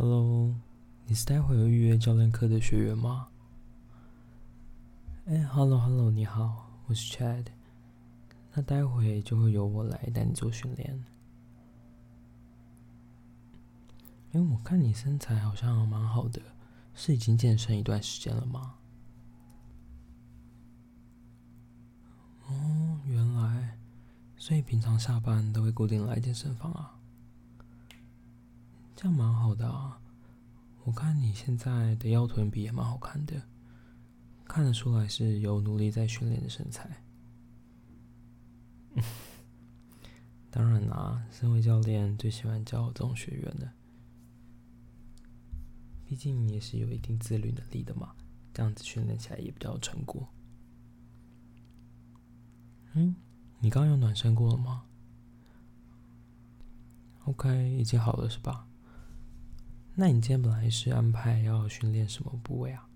Hello，你是待会有预约教练课的学员吗？哎，Hello Hello，你好，我是 Chad。那待会就会由我来带你做训练。因为我看你身材好像蛮好的，是已经健身一段时间了吗？哦，原来，所以平常下班都会固定来健身房啊。这样蛮好的啊，我看你现在的腰臀比也蛮好看的，看得出来是有努力在训练的身材。当然啦，身为教练最喜欢教这种学员的，毕竟你也是有一定自律能力的嘛，这样子训练起来也比较有成果。嗯，你刚刚有暖身过了吗？OK，已经好了是吧？那你今天本来是安排要训练什么部位啊？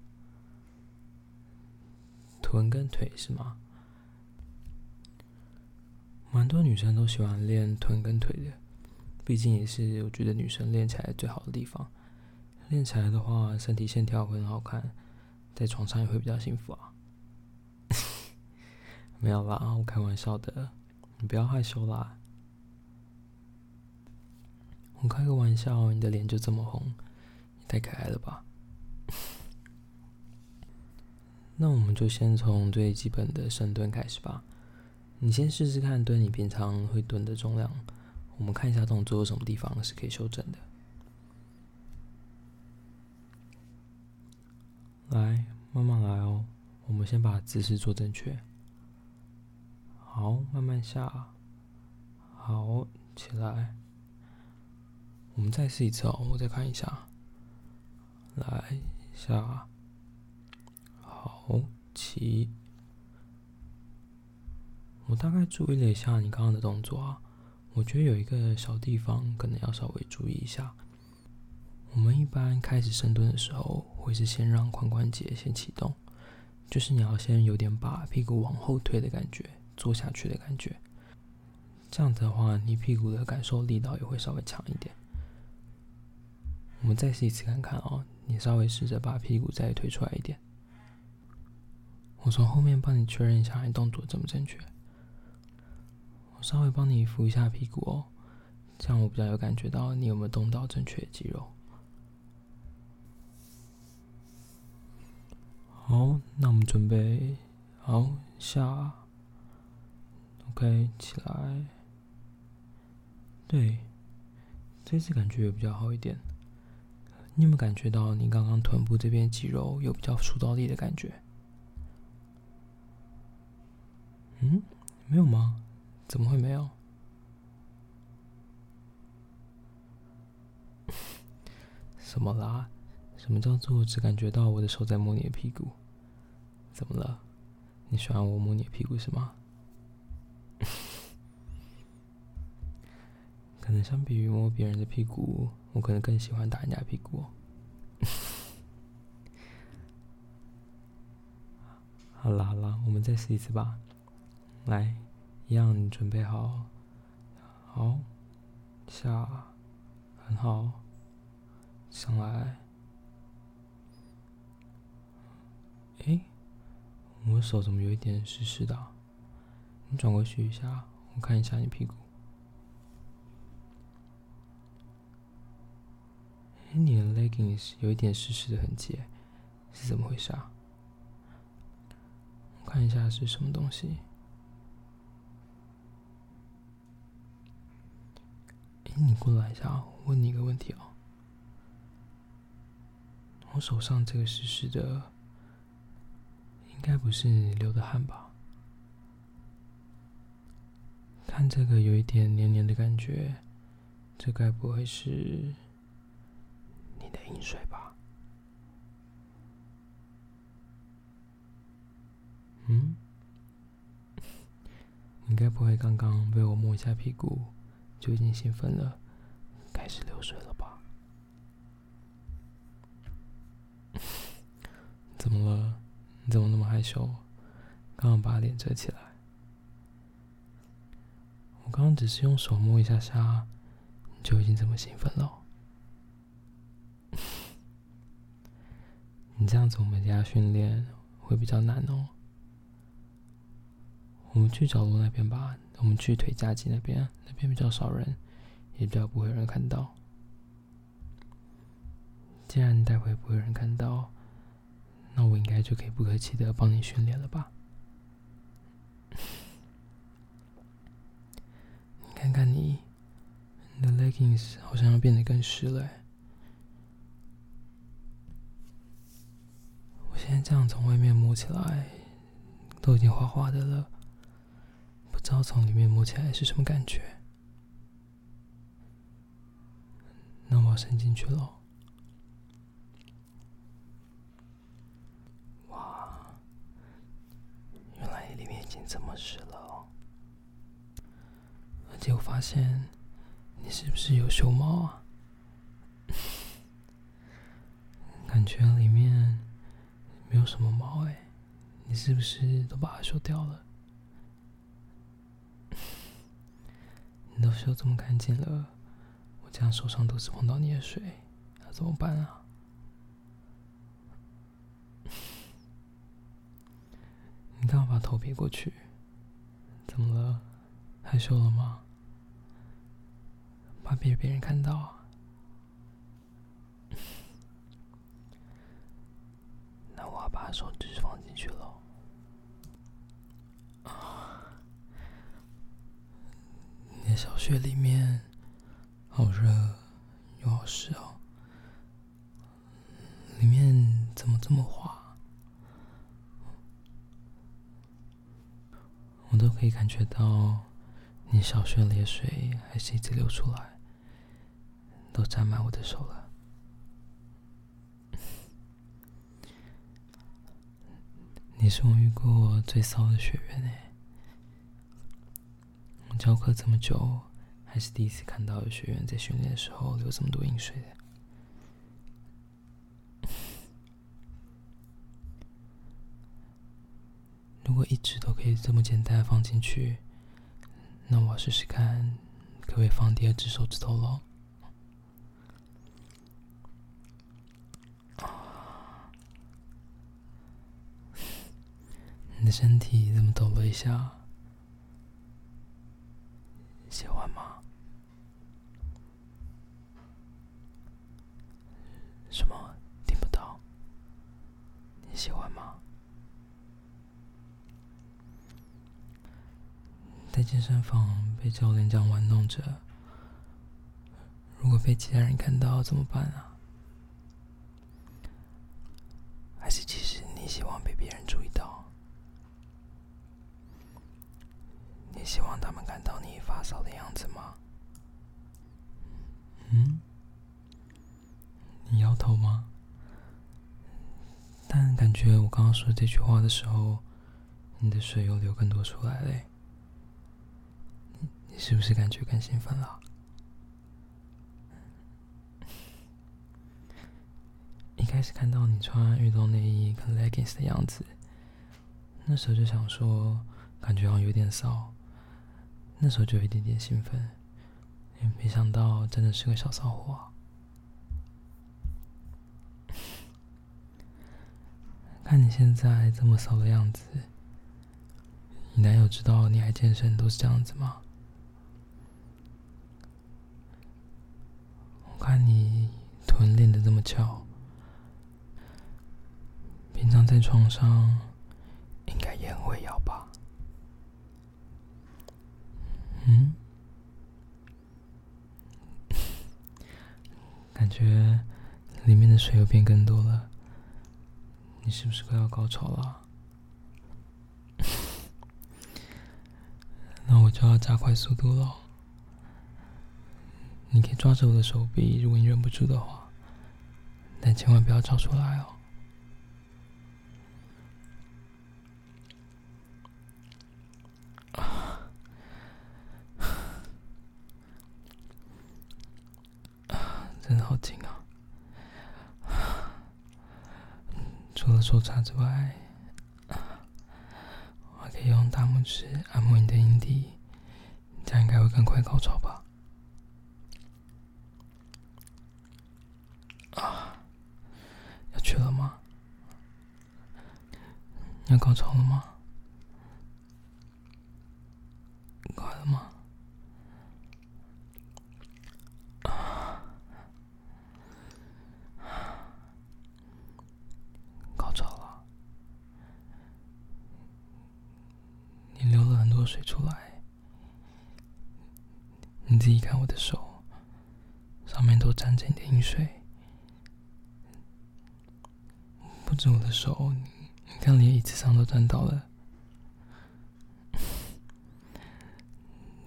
臀跟腿是吗？蛮多女生都喜欢练臀跟腿的，毕竟也是我觉得女生练起来最好的地方。练起来的话，身体线条会很好看，在床上也会比较幸福啊。没有啦，我开玩笑的，你不要害羞啦。我开个玩笑，你的脸就这么红，你太可爱了吧？那我们就先从最基本的深蹲开始吧。你先试试看蹲你平常会蹲的重量，我们看一下动作有什么地方是可以修正的。来，慢慢来哦。我们先把姿势做正确。好，慢慢下。好，起来。我们再试一次哦，我再看一下。来下，好起。我大概注意了一下你刚刚的动作啊，我觉得有一个小地方可能要稍微注意一下。我们一般开始深蹲的时候，会是先让髋关节先启动，就是你要先有点把屁股往后推的感觉，坐下去的感觉。这样子的话，你屁股的感受力道也会稍微强一点。我们再试一次看看哦，你稍微试着把屁股再推出来一点。我从后面帮你确认一下你动作正不正确。我稍微帮你扶一下屁股哦，这样我比较有感觉到你有没有动到正确的肌肉。好，那我们准备好下，OK，起来。对，这次感觉也比较好一点。你有没有感觉到你刚刚臀部这边肌肉有比较出到力的感觉？嗯，没有吗？怎么会没有？什么啦？什么叫做只感觉到我的手在摸你的屁股？怎么了？你喜欢我摸你的屁股是吗？可能相比于摸别人的屁股。我可能更喜欢打人家屁股。好啦好啦，我们再试一次吧。来，一样，你准备好，好，下，很好，上来。哎，我手怎么有一点湿湿的？你转过去一下，我看一下你屁股。你的 leggings 有一点湿湿的痕迹，是怎么回事啊？我看一下是什么东西。哎，你过来一下啊，问你一个问题哦。我手上这个湿湿的，应该不是你流的汗吧？看这个有一点黏黏的感觉，这该不会是？你的饮水吧。嗯，你该不会刚刚被我摸一下屁股就已经兴奋了，开始流水了吧？怎么了？你怎么那么害羞？刚刚把脸遮起来。我刚刚只是用手摸一下下，你就已经这么兴奋了？你这样子，我们家训练会比较难哦。我们去角落那边吧，我们去腿夹肌那边，那边比较少人，也比较不会有人看到。既然待会不会有人看到，那我应该就可以不客气的帮你训练了吧？你看看你，你的 leggings 好像要变得更湿了现在这样从外面摸起来，都已经滑滑的了，不知道从里面摸起来是什么感觉。那我伸进去喽。哇，原来里面已经这么湿了，而且我发现你是不是有修毛啊？感觉里面。没有什么毛哎，你是不是都把它修掉了？你都修这么干净了，我这样手上都是碰到你的水，那怎么办啊？你干嘛把头撇过去？怎么了？害羞了吗？怕被别人看到啊？把手指放进去了，啊！你的小穴里面好热又好湿哦，里面怎么这么滑？我都可以感觉到你小穴里的水还是一直流出来，都沾满我的手了。你是我遇过最骚的学员哎！我教课这么久，还是第一次看到有学员在训练的时候流这么多饮水的。如果一直都可以这么简单放进去，那我试试看，可不可以放第二只手指头喽？你身体怎么抖了一下？喜欢吗？什么？听不到？你喜欢吗？在健身房被教练这样玩弄着，如果被其他人看到怎么办啊？希望他们看到你发烧的样子吗？嗯？你摇头吗？但感觉我刚刚说这句话的时候，你的水又流更多出来嘞。你是不是感觉更兴奋了？一开始看到你穿运动内衣跟 leggings 的样子，那时候就想说，感觉好像有点骚。那时候就有一点点兴奋，也没想到真的是个小骚货。看你现在这么骚的样子，你男友知道你爱健身都是这样子吗？我看你臀练的这么翘，平常在床上应该也很会摇吧？嗯，感觉里面的水又变更多了，你是不是快要高潮了？那我就要加快速度了。你可以抓着我的手臂，如果你忍不住的话，但千万不要叫出来哦。除了抽插之外，我可以用大拇指按摩你的阴蒂，这样应该会更快高潮吧？啊，要去了吗？要高潮了吗？快了吗？高潮了！你流了很多水出来，你自己看我的手，上面都沾着你的饮水，不止我的手。你看，连椅子上都沾到了，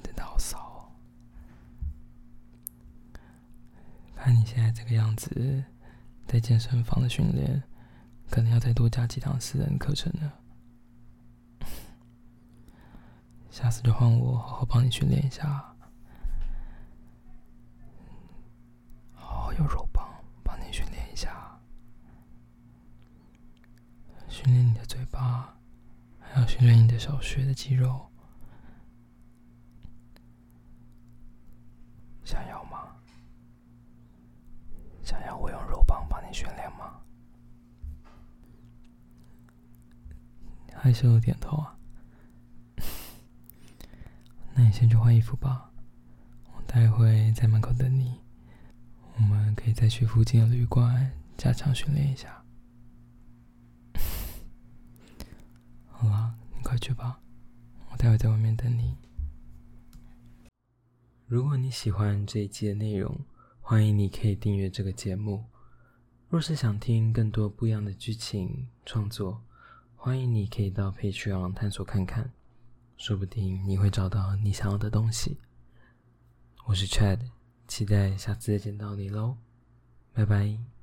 真的好骚！看你现在这个样子，在健身房的训练，可能要再多加几堂私人课程了。下次就换我好好帮你训练一下，用肉棒帮你训练一下。训练你的嘴巴，还要训练你的小穴的肌肉，想要吗？想要我用肉棒帮你训练吗？害羞的点头啊。那你先去换衣服吧，我待会在门口等你。我们可以再去附近的旅馆加强训练一下。好了，你快去吧，我待会在外面等你。如果你喜欢这一期的内容，欢迎你可以订阅这个节目。若是想听更多不一样的剧情创作，欢迎你可以到 Patreon 探索看看，说不定你会找到你想要的东西。我是 Chad，期待下次再见到你喽，拜拜。